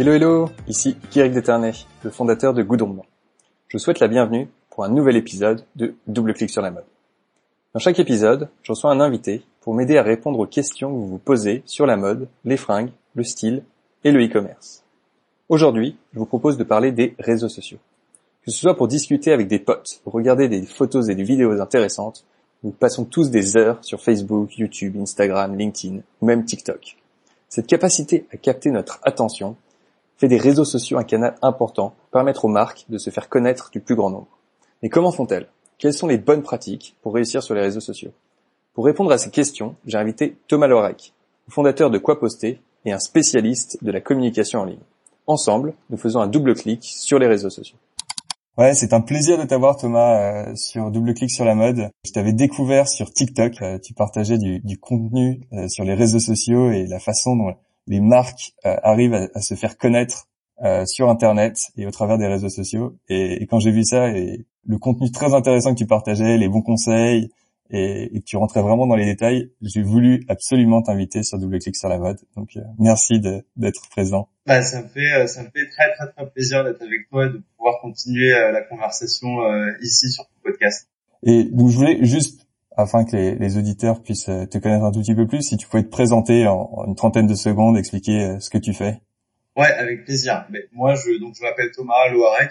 Hello hello, ici Kirick Déternay, le fondateur de Goudron. Je souhaite la bienvenue pour un nouvel épisode de Double Clic sur la mode. Dans chaque épisode, je reçois un invité pour m'aider à répondre aux questions que vous vous posez sur la mode, les fringues, le style et le e-commerce. Aujourd'hui, je vous propose de parler des réseaux sociaux. Que ce soit pour discuter avec des potes, regarder des photos et des vidéos intéressantes, nous passons tous des heures sur Facebook, YouTube, Instagram, LinkedIn ou même TikTok. Cette capacité à capter notre attention fait des réseaux sociaux un canal important pour permettre aux marques de se faire connaître du plus grand nombre. Mais comment font-elles? Quelles sont les bonnes pratiques pour réussir sur les réseaux sociaux? Pour répondre à ces questions, j'ai invité Thomas Lorec, fondateur de Quoi Poster et un spécialiste de la communication en ligne. Ensemble, nous faisons un double clic sur les réseaux sociaux. Ouais, c'est un plaisir de t'avoir Thomas euh, sur Double Clic sur la mode. Je t'avais découvert sur TikTok. Euh, tu partageais du, contenu euh, sur les réseaux sociaux et la façon dont les marques arrivent à, se faire connaître sur Internet et au travers des réseaux sociaux. Et, et quand j'ai vu ça et le contenu très intéressant que tu partageais, les bons conseils, et, que tu rentrais vraiment dans les détails, j'ai voulu absolument t'inviter sur Double Clic sur la mode. Donc euh, merci d'être présent. Bah, ça me fait euh, ça me fait très très très plaisir d'être avec toi et de pouvoir continuer euh, la conversation ici sur ton podcast. Et donc je voulais juste afin que les, auditeurs puissent te connaître un tout petit peu plus, si tu pouvais te présenter en, une trentaine de secondes, expliquer ce que tu fais. Ouais, avec plaisir. Mais moi, je donc je m'appelle Thomas Loarec.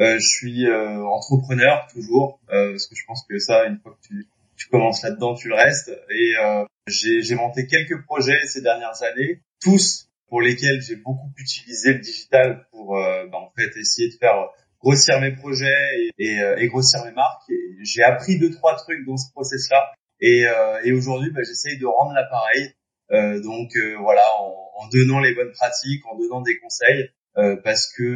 Euh, je suis entrepreneur toujours, parce que je pense que ça, une fois que tu tu commences là-dedans, tu le restes. Et euh, j'ai monté quelques projets ces dernières années, tous pour lesquels j'ai beaucoup utilisé le digital pour euh, bah, en fait essayer de faire grossir mes projets et, et, euh, et grossir mes marques. J'ai appris deux trois trucs dans ce process-là. Et, euh, et aujourd'hui, bah, j'essaye de rendre l'appareil. Euh, donc voilà, en, en, donnant les bonnes pratiques, en donnant des conseils, parce que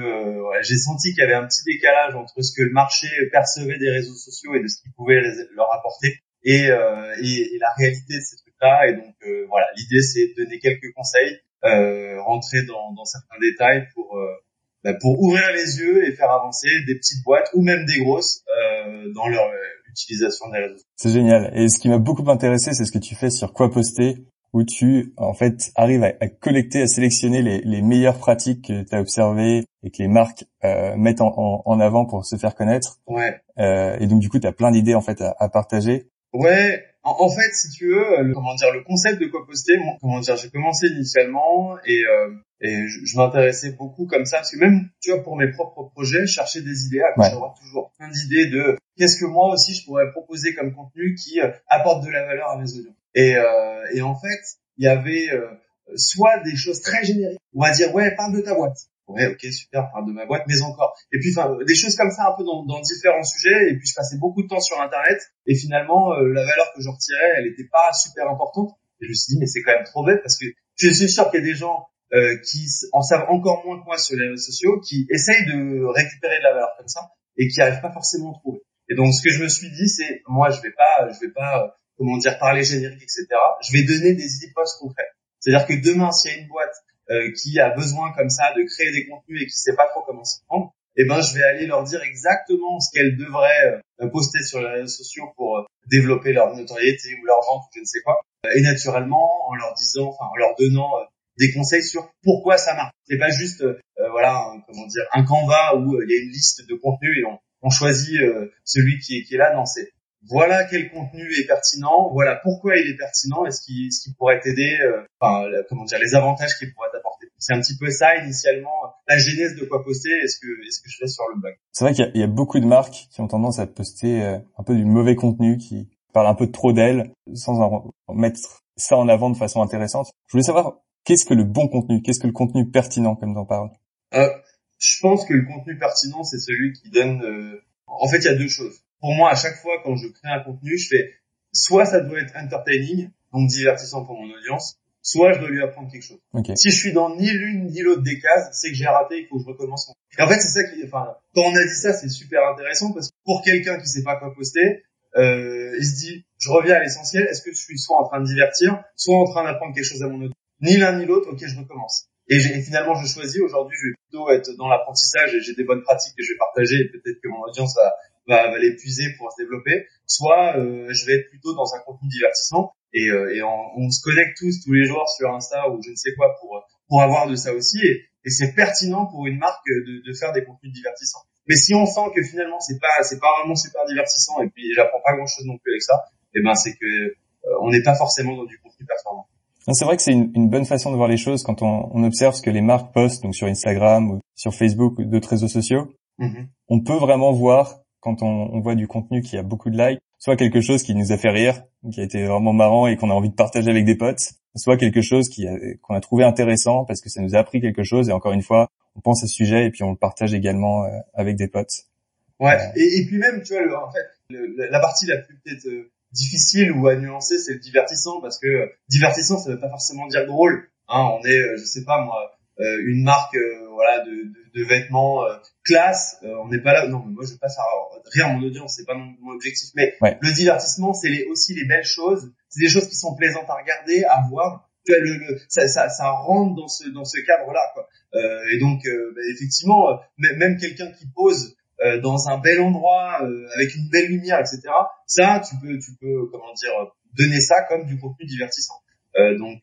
j'ai senti qu'il y avait un petit décalage entre ce que le marché percevait des réseaux sociaux et de ce qu'il pouvait leur apporter et, la réalité de ces trucs-là. Et donc voilà, l'idée c'est de donner quelques conseils, rentrer dans, dans, certains détails pour pour ouvrir les yeux et faire avancer des petites boîtes ou même des grosses euh, dans leur utilisation des réseaux. C'est génial. Et ce qui m'a beaucoup intéressé, c'est ce que tu fais sur quoi poster où tu en fait arrives à, à collecter, à sélectionner les, les, meilleures pratiques que tu as observées et que les marques euh, mettent en, en, avant pour se faire connaître. Ouais. Euh, et donc du coup, tu as plein d'idées en fait à, à partager. Ouais, en, fait, si tu veux, le, comment dire, le concept de quoi poster, comment dire, j'ai commencé initialement et, euh, et je, m'intéressais beaucoup comme ça parce que même, tu vois, pour mes propres projets, chercher des idées, à avoir toujours plein d'idées de qu'est-ce que moi aussi je pourrais proposer comme contenu qui euh, apporte de la valeur à mes audiences. Et, euh, et en fait, il y avait soit des choses très génériques, on va dire ouais, parle de ta boîte ouais, ok, super, parle de ma boîte, mais encore. Et puis, enfin, des choses comme ça, un peu dans, différents sujets. Et puis, je passais beaucoup de temps sur Internet. Et finalement, euh, la valeur que je retirais, elle n'était pas super importante. Et je me suis dit, mais c'est quand même trop bête parce que je suis sûr qu'il y a des gens euh, qui en savent encore moins que moi sur les réseaux sociaux, qui essayent de récupérer de la valeur comme ça et qui n'arrivent pas forcément à trouver. Et donc, ce que je me suis dit, c'est, moi, je vais pas, je vais pas, euh, comment dire, parler générique, etc. Je vais donner des hypothèses concrètes. C'est-à-dire que demain, s'il y a une boîte euh, qui a besoin comme ça de créer des contenus et qui sait pas trop comment s'y prendre, eh ben je vais aller leur dire exactement ce qu'elles devraient euh, poster sur les réseaux sociaux pour euh, développer leur notoriété ou leur vente ou je ne sais quoi. Et naturellement, en leur disant, enfin en leur donnant des conseils sur pourquoi ça marche. C'est pas juste voilà comment dire un canevas où il y a une liste de contenus et on, choisit celui qui est, qui là. Non, c'est voilà quel contenu est pertinent, voilà pourquoi il est pertinent et ce qui, ce qui pourrait t'aider, euh, enfin, comment dire, les avantages qu'il pourrait t'apporter. C'est un petit peu ça initialement, la genèse de quoi poster et ce que, ce que je fais sur le blog. C'est vrai qu'il y, a beaucoup de marques qui ont tendance à poster euh, un peu du mauvais contenu, qui parlent un peu trop d'elles, sans en mettre ça en avant de façon intéressante. Je voulais savoir, qu'est-ce que le bon contenu Qu'est-ce que le contenu pertinent, comme tu en parles? Euh, Je pense que le contenu pertinent, c'est celui qui donne... Euh, en fait, il y a deux choses pour moi, à chaque fois quand je crée un contenu, je fais soit ça doit être entertaining, donc divertissant pour mon audience, soit je dois lui apprendre quelque chose. Si je suis dans ni l'une ni l'autre des cases, c'est que j'ai raté, il faut que je recommence. Et en fait, c'est ça qui, enfin, quand on a dit ça, c'est super intéressant parce que pour quelqu'un qui sait pas quoi poster, euh, il se dit, je reviens à l'essentiel. Est-ce que je suis soit en train de divertir, soit en train d'apprendre quelque chose à mon audience? Ni l'un ni l'autre. Ok, je recommence. Et, et, finalement, je choisis. Aujourd'hui, je vais plutôt être dans l'apprentissage et j'ai des bonnes pratiques que je vais partager. Et peut-être que mon audience va, va, va l'épuiser pour se développer, soit euh, je vais être plutôt dans un contenu divertissement et, euh, et on, on, se connecte tous tous les jours sur Insta ou je ne sais quoi pour pour avoir de ça aussi et, et c'est pertinent pour une marque de, de, faire des contenus divertissants. Mais si on sent que finalement c'est pas c'est pas vraiment super divertissant et puis j'apprends pas grand chose non plus avec ça, et eh ben c'est que euh, on n'est pas forcément dans du contenu performant. C'est vrai que c'est une, une, bonne façon de voir les choses quand on, on, observe ce que les marques postent donc sur Instagram ou sur Facebook ou d'autres réseaux sociaux. Mm-hmm. On peut vraiment voir quand on, on, voit du contenu qui a beaucoup de likes, soit quelque chose qui nous a fait rire, qui a été vraiment marrant et qu'on a envie de partager avec des potes, soit quelque chose qui qu'on a trouvé intéressant parce que ça nous a appris quelque chose et encore une fois, on pense à ce sujet et puis on le partage également euh, avec des potes. Ouais, euh. et, et, puis même, tu vois, le, en fait, la partie la plus peut-être euh, difficile ou à nuancer, c'est le divertissant parce que divertissant, ça veut pas forcément dire drôle. Hein, on est, je sais pas moi, une marque, voilà, de, de, de vêtements classe. on n'est pas là. Non, mais moi, je veux pas faire rire mon audience, c'est pas mon, mon, objectif. Mais le divertissement, c'est les, aussi les belles choses. C'est des choses qui sont plaisantes à regarder, à voir le, ça, ça, ça, rentre dans ce dans ce cadre-là. Quoi. Euh, et donc, euh, bah, effectivement, euh, même quelqu'un qui pose euh, dans un bel endroit avec une belle lumière, etc. Ça, tu peux, tu peux, comment dire, donner ça comme du contenu divertissant. donc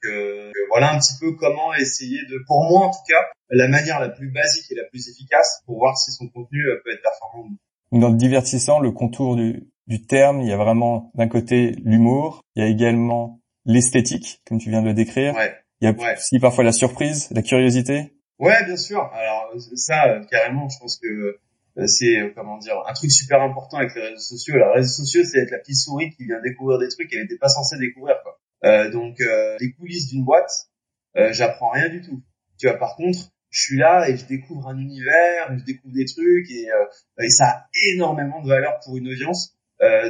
voilà un petit peu comment essayer de, pour moi en tout cas, la manière la plus basique et la plus efficace pour voir si son contenu peut être performant. Dans le divertissant, le contour du, du terme, il y a vraiment d'un côté l'humour, il y a également l'esthétique, comme tu viens de le décrire. Il y a aussi parfois la surprise, la curiosité. Ouais, bien sûr. Alors ça, euh, carrément, je pense que euh, c'est euh, comment dire un truc super important avec les réseaux sociaux. Les réseaux sociaux, c'est être la petite souris qui vient découvrir des trucs qu'elle n'était pas censée découvrir. Quoi. Euh, donc les coulisses d'une boîte, j'apprends rien du tout. Tu vois, par contre, je suis là et je découvre un univers, je découvre des trucs et, et ça a énormément de valeur pour une audience.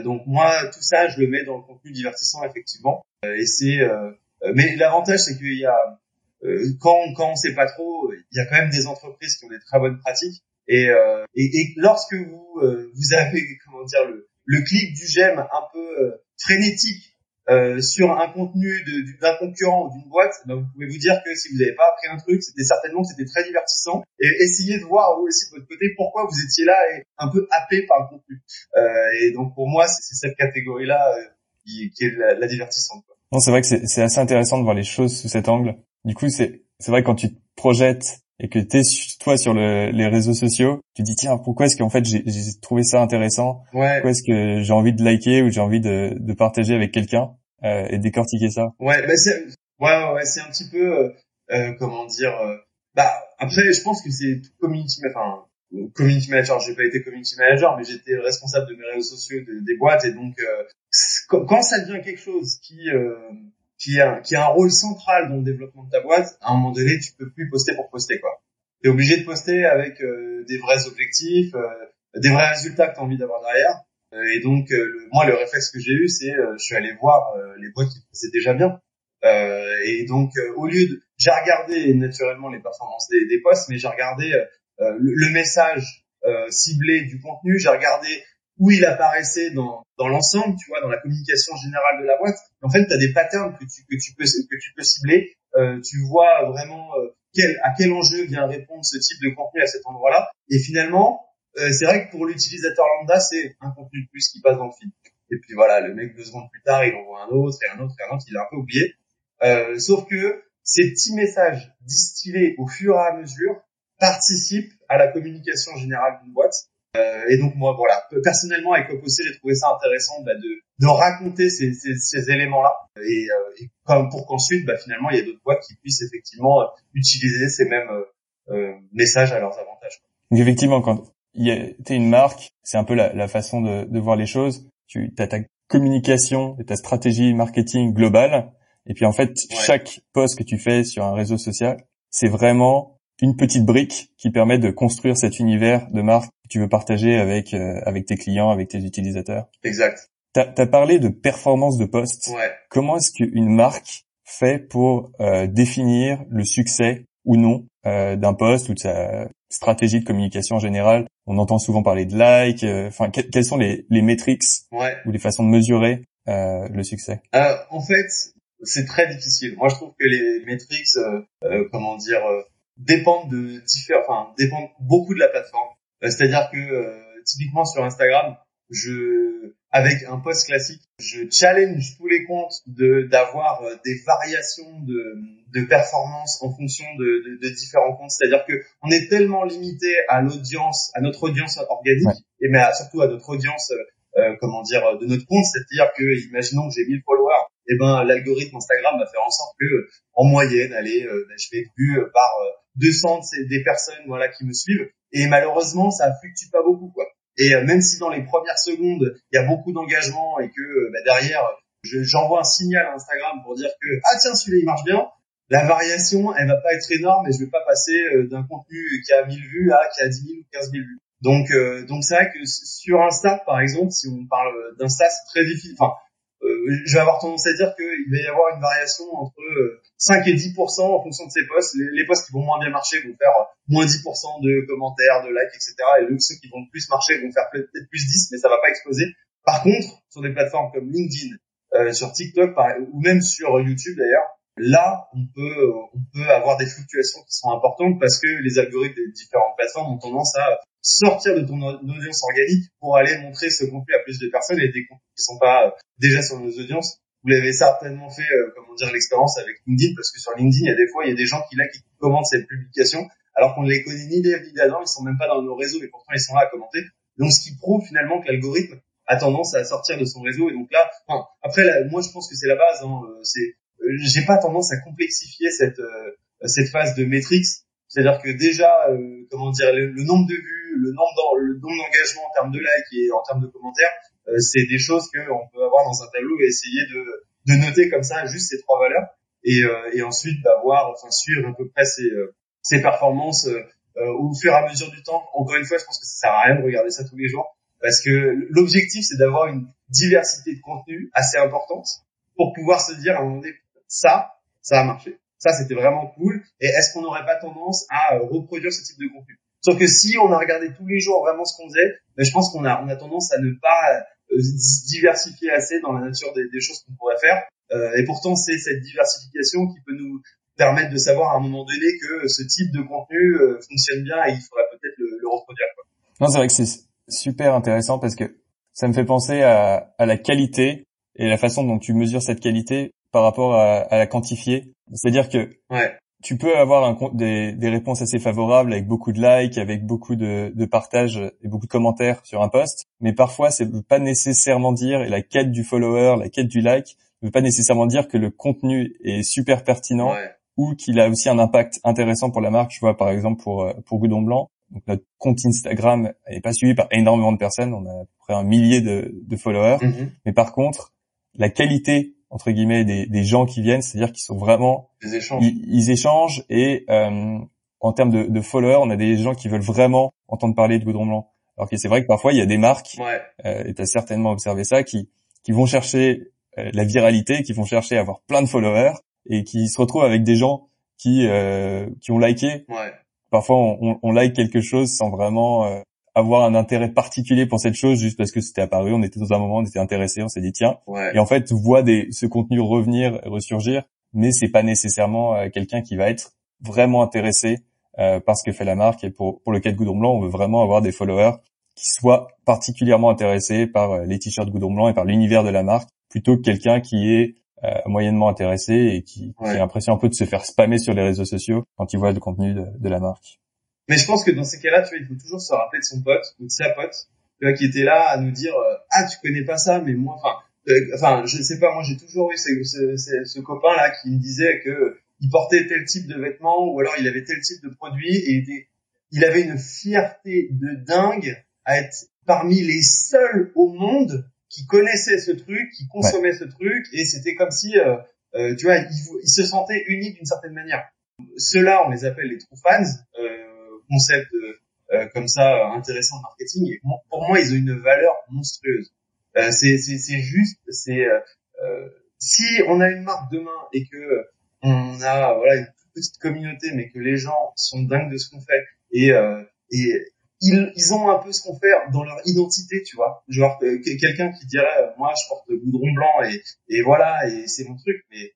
donc moi, tout ça, je le mets dans le contenu divertissant effectivement. Euh, et c'est, euh, euh, mais l'avantage c'est qu'il y a quand quand on sait pas trop, il y a quand même des entreprises qui ont des très bonnes pratiques et, et, et, lorsque vous vous avez comment dire le, le clic du j'aime un peu frénétique euh, sur un contenu d'un concurrent ou d'une boîte, ben vous pouvez vous dire que si vous n'avez pas appris un truc, c'était certainement que c'était très divertissant. Et essayez de voir vous aussi de votre côté pourquoi vous étiez là et un peu happé par le contenu. Euh, et donc pour moi, c'est cette catégorie-là euh, qui, est la, la divertissante. Quoi. Non, c'est vrai que c'est assez intéressant de voir les choses sous cet angle. Du coup, c'est vrai que quand tu te projettes et que t'es toi sur le, les réseaux sociaux, tu te dis tiens pourquoi est-ce qu'en fait j'ai trouvé ça intéressant? Ouais. Pourquoi est-ce que j'ai envie de liker ou j'ai envie de, de partager avec quelqu'un euh, et décortiquer ça? Ouais, bah c'est ouais ouais, c'est un petit peu euh, euh comment dire euh, bah après je pense que c'est community enfin community manager, j'ai pas été community manager, mais j'étais responsable de mes réseaux sociaux des boîtes et donc euh, quand ça devient quelque chose qui euh, qui a qui a un rôle central dans le développement de ta boîte, à un moment donné, tu peux plus poster pour poster quoi. Tu es obligé de poster avec euh, des vrais objectifs, des vrais résultats que tu as envie d'avoir derrière. et donc le, moi le réflexe que j'ai eu, c'est je suis allé voir les boîtes qui faisaient déjà bien. et donc au lieu de j'ai regardé naturellement les performances des, des posts, mais j'ai regardé euh, le, message euh, ciblé du contenu, j'ai regardé où il apparaissait dans, l'ensemble, tu vois, dans la communication générale de la boîte. En fait, tu as des patterns que tu, peux cibler. Euh, tu vois vraiment quel, à quel enjeu vient répondre ce type de contenu à cet endroit-là. Et finalement, c'est vrai que pour l'utilisateur lambda, c'est un contenu de plus qui passe dans le feed. Et puis voilà, le mec deux secondes plus tard, il envoie un autre et un autre et un autre, il a un peu oublié. sauf que ces petits messages distillés au fur et à mesure participe à la communication générale d'une boîte. Euh, et donc moi, voilà, personnellement avec Opocé, j'ai trouvé ça intéressant bah, de, de raconter ces, ces, ces éléments-là, et, euh, et, comme pour qu'ensuite, bah, finalement, il y ait d'autres boîtes qui puissent effectivement utiliser ces mêmes euh, messages à leurs avantages. Donc effectivement, quand tu es une marque, c'est un peu la, la façon de, de, voir les choses. Tu as ta communication et ta stratégie marketing globale, et puis en fait, chaque post que tu fais sur un réseau social, c'est vraiment une petite brique qui permet de construire cet univers de marque que tu veux partager avec euh, avec tes clients, avec tes utilisateurs. Exact. Tu as, parlé de performance de poste. Ouais. Comment est-ce qu'une marque fait pour euh, définir le succès ou non euh, d'un poste ou de sa stratégie de communication en général? On entend souvent parler de likes. Euh, enfin, quelles sont les, les métriques ou les façons de mesurer le succès? En fait, c'est très difficile. Moi, je trouve que les métriques, comment dire dépendent de différents, enfin dépendent beaucoup de la plateforme. Euh, c'est-à-dire que euh, typiquement sur Instagram, je avec un post classique, je challenge tous les comptes de d'avoir euh, des variations de, de performance en fonction de, de, de différents comptes. C'est-à-dire que on est tellement limité à l'audience, à notre audience organique, et mais surtout à notre audience, euh, euh, comment dire, de notre compte. C'est-à-dire que, imaginons que j'ai 1000 followers, et eh ben l'algorithme Instagram va faire en sorte que, en moyenne, allez, ben, je vais être vu par 200 des personnes, voilà, qui me suivent. Et malheureusement, ça fluctue pas beaucoup, quoi. Et euh, même si dans les premières secondes, il y a beaucoup d'engagement et que euh, bah, derrière, j'envoie un signal à Instagram pour dire que ah tiens celui-là il marche bien, la variation elle va pas être énorme et je vais pas passer euh, d'un contenu qui a 1000 vues à qui a 10 000 ou 15 000 vues. Donc donc c'est vrai que sur Insta par exemple, si on parle d'Insta c'est très difficile. Euh, je vais avoir tendance à dire qu'il va y avoir une variation entre 5 euh, et 10% en fonction de ces posts. Les, posts qui vont moins bien marcher vont faire moins 10% de commentaires, de likes, etc. Et ceux qui vont plus marcher vont faire peut-être plus 10, mais ça va pas exploser. Par contre, sur des plateformes comme LinkedIn, euh, sur TikTok ou même sur YouTube d'ailleurs, là on peut on peut avoir des fluctuations qui sont importantes parce que les algorithmes des différentes plateformes ont tendance à sortir de ton audience organique pour aller montrer ce contenu à plus de personnes et des contenus qui sont pas euh, déjà sur nos audiences. Vous l'avez certainement fait, euh, comment dire, l'expérience avec LinkedIn, parce que sur LinkedIn, il y a des fois, il y a des gens qui là qui commentent cette publication, alors qu'on ne les connaît ni évidemment, ils sont même pas dans nos réseaux, et pourtant ils sont là à commenter. Donc, ce qui prouve finalement que l'algorithme a tendance à sortir de son réseau. Et donc là, enfin, après, moi, je pense que c'est la base. Hein, euh, c'est, j'ai pas tendance à complexifier cette cette phase de métriques. C'est-à-dire que déjà, comment dire, le nombre de vues le nombre le d'engagements en termes de likes et en termes de commentaires, euh, c'est des choses qu'on peut avoir dans un tableau et essayer de, noter comme ça juste ces trois valeurs et, euh, et ensuite d'avoir, enfin suivre à peu près ces, euh, ces performances au fur et à mesure du temps. Encore une fois, je pense que ça sert à rien de regarder ça tous les jours parce que l'objectif c'est d'avoir une diversité de contenu assez importante pour pouvoir se dire à un moment donné ça, ça a marché. Ça, c'était vraiment cool. Et est-ce qu'on n'aurait pas tendance à reproduire ce type de contenu? Sauf que si on a regardé tous les jours vraiment ce qu'on faisait, ben, je pense qu'on a, tendance à ne pas euh, diversifier assez dans la nature des, choses qu'on pourrait faire. Euh, et pourtant, c'est cette diversification qui peut nous permettre de savoir à un moment donné que ce type de contenu euh, fonctionne bien et il faudrait peut-être le, reproduire. Quoi. Non, c'est vrai que c'est super intéressant parce que ça me fait penser à, la qualité et la façon dont tu mesures cette qualité par rapport à la quantifier. C'est-à-dire que ouais tu peux avoir un, des, des, réponses assez favorables avec beaucoup de likes, avec beaucoup de, de partages et beaucoup de commentaires sur un post, mais parfois c'est pas nécessairement dire et la quête du follower, la quête du like, ne veut pas nécessairement dire que le contenu est super pertinent ou qu'il a aussi un impact intéressant pour la marque. Je vois par exemple pour euh, pour Goudon Blanc, donc notre compte Instagram n'est pas suivi par énormément de personnes, on a à peu près un millier de, de followers, mm-hmm. mais par contre la qualité entre guillemets des, des gens qui viennent, c'est-à-dire qu'ils sont vraiment Ils, échangent et euh, en termes de, de, followers, on a des gens qui veulent vraiment entendre parler de Goudron Blanc. Alors que c'est vrai que parfois il y a des marques, ouais. euh, et tu as certainement observé ça, qui qui vont chercher euh, la viralité, qui vont chercher à avoir plein de followers et qui se retrouvent avec des gens qui euh, qui ont liké. Ouais. Parfois on, on, like quelque chose sans vraiment euh, avoir un intérêt particulier pour cette chose juste parce que c'était apparu, on était dans un moment, on était intéressé, on s'est dit tiens. Et en fait, tu vois des, ce contenu revenir, ressurgir, mais c'est pas nécessairement euh, quelqu'un qui va être vraiment intéressé euh, par ce que fait la marque. Et pour, pour le cas de Goudron Blanc, on veut vraiment avoir des followers qui soient particulièrement intéressés par euh, les t-shirts Goudron Blanc et par l'univers de la marque, plutôt que quelqu'un qui est euh, moyennement intéressé et qui, qui, a l'impression un peu de se faire spammer sur les réseaux sociaux quand il voit le contenu de, de la marque. Mais je pense que dans ces cas-là, tu vois, il faut toujours se rappeler de son pote ou de sa pote, tu vois, qui était là à nous dire euh, ah tu connais pas ça, mais moi, enfin, euh, enfin, je sais pas, moi j'ai toujours eu ce, copain là qui me disait que il portait tel type de vêtements ou alors il avait tel type de produit et il, avait une fierté de dingue à être parmi les seuls au monde qui connaissaient ce truc, qui consommaient ce truc et c'était comme si euh, euh tu vois, il, se sentait unique d'une certaine manière. Ceux-là, on les appelle les true fans. Euh, concept euh, euh, comme ça euh, intéressant en marketing. Et pour moi, ils ont une valeur monstrueuse. c'est c'est juste, c'est si on a une marque demain et que on a voilà une petite communauté, mais que les gens sont dingues de ce qu'on fait et et ils, ils ont un peu ce qu'on fait dans leur identité, tu vois. Genre quelqu'un qui dirait moi je porte goudron blanc et et voilà et c'est mon truc, mais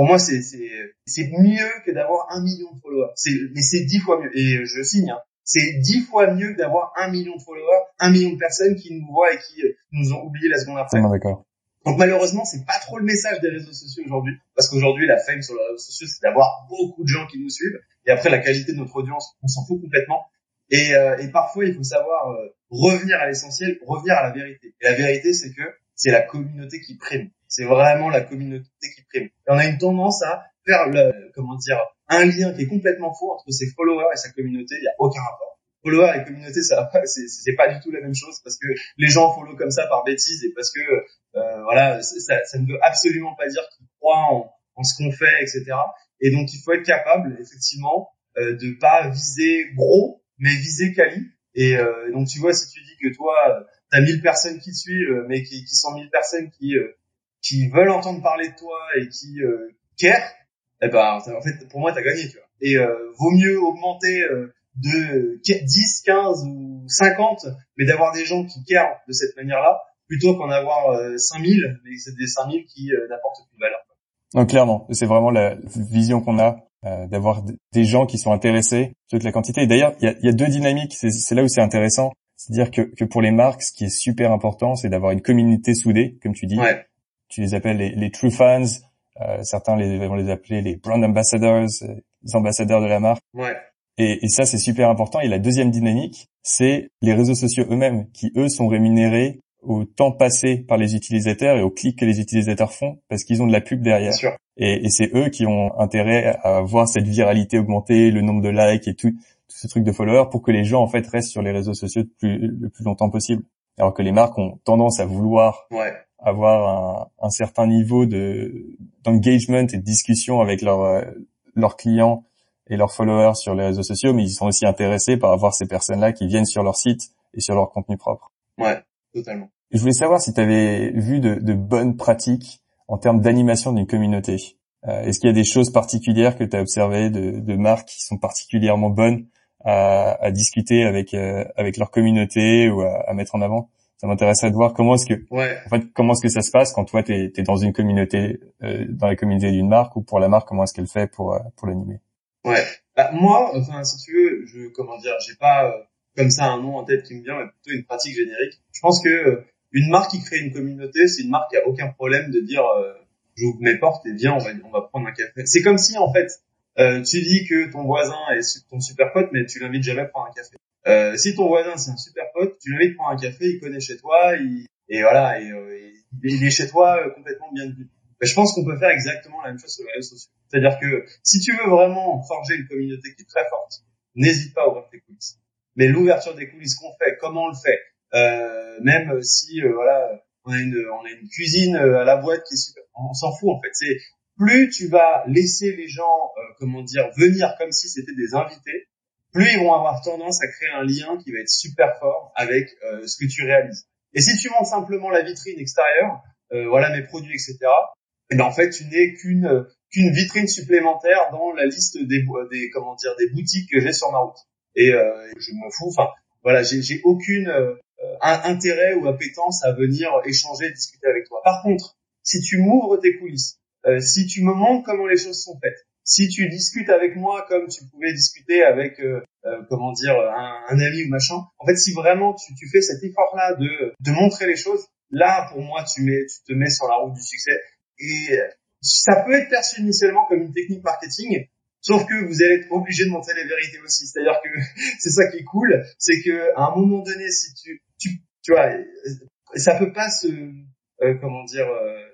pour moi, c'est c'est c'est mieux que d'avoir un million de followers. C'est mais c'est dix fois mieux. Et je signe. Hein. c'est dix fois mieux d'avoir un million de followers, un million de personnes qui nous voient et qui euh, nous ont oublié la seconde après. d'accord. Donc malheureusement, c'est pas trop le message des réseaux sociaux aujourd'hui, parce qu'aujourd'hui la fame sur les réseaux sociaux, c'est d'avoir beaucoup de gens qui nous suivent, et après la qualité de notre audience, on s'en fout complètement. Et, euh, et, parfois, il faut savoir euh, revenir à l'essentiel, revenir à la vérité. Et la vérité, c'est que c'est la communauté qui prime. C'est vraiment la communauté qui prime. Et on a une tendance à faire le, comment dire, un lien qui est complètement faux entre ses followers et sa communauté. Il n'y a aucun rapport. Follower et communauté, ça c'est pas du tout la même chose parce que les gens follow comme ça par bêtise et parce que euh, voilà, ça, ça, ne veut absolument pas dire qu'ils croient en, ce qu'on fait, etc. Et donc il faut être capable, effectivement, euh, de pas viser gros, mais viser quali. Et euh, donc tu vois, si tu dis que toi, t'as 1000 personnes qui te suivent, mais qui, qui sont 1000 personnes qui euh, qui veulent entendre parler de toi et qui euh, care, eh ben en fait pour moi t'as gagné, tu vois. Et euh, vaut mieux augmenter euh, de 10, 15 ou 50, mais d'avoir des gens qui care de cette manière-là, plutôt qu'en avoir 5000, mais c'est des 5000 qui n'apportent plus de valeur. Non, clairement, c'est vraiment la vision qu'on a euh, d'avoir des gens qui sont intéressés plutôt que la quantité. Et d'ailleurs, il y a, y a, deux dynamiques. C'est là où c'est intéressant. C'est-à-dire que, que, pour les marques, ce qui est super important, c'est d'avoir une communauté soudée, comme tu dis. Ouais. Tu les appelles les, les true fans. Euh, certains les, vont les appeler les brand ambassadors, euh, les ambassadeurs de la marque. Ouais. Et, et ça, c'est super important. Et la deuxième dynamique, c'est les réseaux sociaux eux-mêmes, qui eux sont rémunérés au temps passé par les utilisateurs et aux clics que les utilisateurs font parce qu'ils ont de la pub derrière. Et, et c'est eux qui ont intérêt à voir cette viralité augmenter, le nombre de likes et tout, tout ce truc de followers pour que les gens en fait restent sur les réseaux sociaux le plus longtemps possible. Alors que les marques ont tendance à vouloir ouais. Avoir un, un, certain niveau de d'engagement et de discussion avec leurs leurs clients et leurs followers sur les réseaux sociaux, mais ils sont aussi intéressés par avoir ces personnes-là qui viennent sur leur site et sur leur contenu propre. Ouais totalement. Je voulais savoir si tu avais vu de, de, bonnes pratiques en termes d'animation d'une communauté. Euh, Est-ce qu'il y a des choses particulières que tu as observées de, de, marques qui sont particulièrement bonnes à, à discuter avec euh, avec leur communauté ou à, à mettre en avant? Ça m'intéresserait de voir comment est-ce que ouais. en fait comment est-ce que ça se passe quand toi tu es, dans une communauté euh, dans la communauté d'une marque ou pour la marque comment est-ce qu'elle fait pour euh, pour l'animer? Ouais. Bah, moi, enfin si tu veux, je comment dire, j'ai pas euh, comme ça un nom en tête qui me vient, mais plutôt une pratique générique. Je pense que euh, une marque qui crée une communauté, c'est une marque qui a aucun problème de dire euh, j'ouvre mes portes et viens, on va, on va prendre un café. C'est comme si en fait euh, tu dis que ton voisin est ton super pote, mais tu l'invites jamais à prendre un café. Euh, si ton voisin c'est un super pote, tu l'invites prendre un café, il connaît chez toi, il, et voilà, euh, il est chez toi euh, complètement bien Mais je pense qu'on peut faire exactement la même chose sur les réseaux sociaux. C'est-à-dire que si tu veux vraiment forger une communauté qui est très forte, n'hésite pas à ouvrir tes coulisses mais l'ouverture des coulisses qu'on fait, comment on le fait, euh, même si voilà, on a une cuisine à la boîte qui est super, on s'en fout en fait. C'est plus tu vas laisser les gens, comment dire, venir comme si c'était des invités, plus ils vont avoir tendance à créer un lien qui va être super fort avec euh, ce que tu réalises. Et si tu montres simplement la vitrine extérieure, voilà mes produits, etc. Et ben en fait tu n'es qu'une qu'une vitrine supplémentaire dans la liste des, des comment dire des boutiques que j'ai sur ma route et euh, je me fous. Enfin, voilà, j'ai aucune euh, intérêt ou appétence à venir échanger, discuter avec toi. Par contre, si tu m'ouvres tes coulisses, euh, si tu me montres comment les choses sont faites, si tu discutes avec moi comme tu pouvais discuter avec euh, euh, comment dire un, ami ou machin, en fait si vraiment tu, fais cet effort là de, montrer les choses, là pour moi tu te mets sur la route du succès et ça peut être perçu initialement comme une technique marketing, Sauf que vous allez être obligé de montrer les vérités aussi. C'est-à-dire que c'est ça qui est cool, c'est que à un moment donné, si tu, tu, tu vois, ça peut pas se, euh, comment dire, euh,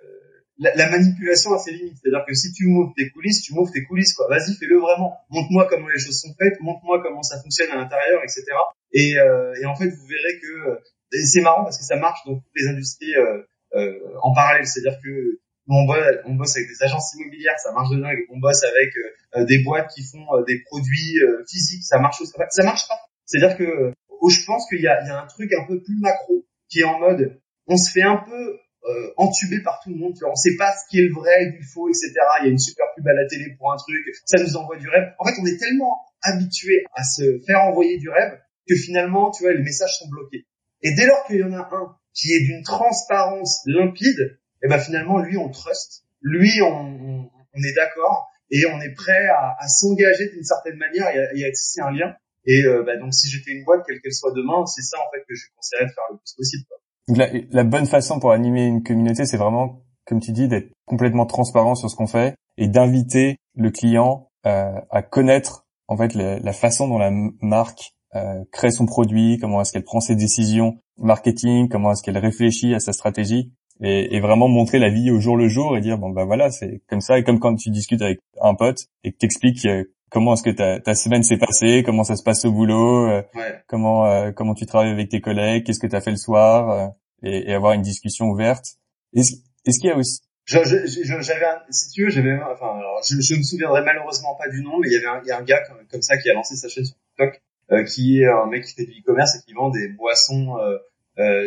la, la, manipulation a ses limites. C'est-à-dire que si tu m'ouvres tes coulisses, tu m'ouvres tes coulisses, quoi. Vas-y, fais-le vraiment. Montre-moi comment les choses sont faites, montre-moi comment ça fonctionne à l'intérieur, etc. Et, euh, et, en fait, vous verrez que c'est marrant parce que ça marche dans toutes les industries euh, en parallèle. C'est-à-dire que on bosse, on bosse avec des agences immobilières, ça marche de dingue. On bosse avec euh, des boîtes qui font euh, des produits euh, physiques, ça marche aussi. Ça marche pas. C'est-à-dire que je pense qu'il y y a un truc un peu plus macro qui est en mode, on se fait un peu euh, entubé par tout le monde. On sait pas ce qui est le vrai, du faux, etc. Il y a une super pub à la télé pour un truc, ça nous envoie du rêve. En fait, on est tellement habitué à se faire envoyer du rêve que finalement, tu vois, les messages sont bloqués. Et dès lors qu'il y en a un qui est d'une transparence limpide, et ben finalement lui on trust, lui on, est d'accord et on est prêt à, s'engager d'une certaine manière et à, tisser un lien. Et euh, bah, donc si j'étais une boîte, quelle qu'elle soit demain, c'est ça en fait que je conseillerais de faire le plus possible. Quoi. La, la, bonne façon pour animer une communauté, c'est vraiment, comme tu dis, d'être complètement transparent sur ce qu'on fait et d'inviter le client euh, à connaître en fait la, la façon dont la marque euh, crée son produit, comment est-ce qu'elle prend ses décisions marketing, comment est-ce qu'elle réfléchit à sa stratégie et, et, vraiment montrer la vie au jour le jour et dire bon bah voilà c'est comme ça. Et comme quand tu discutes avec un pote et que t'expliques euh, comment est-ce que ta, ta semaine s'est passée, comment ça se passe au boulot, euh, comment euh, comment tu travailles avec tes collègues, qu'est-ce que tu as fait le soir? Et, et, avoir une discussion ouverte. Est-ce qu'il y a aussi j'avais si tu veux j'avais enfin alors je, je me souviendrai malheureusement pas du nom mais il y avait un, il y a un gars comme, comme ça qui a lancé sa chaîne sur TikTok qui est un mec qui fait du e-commerce et qui vend des boissons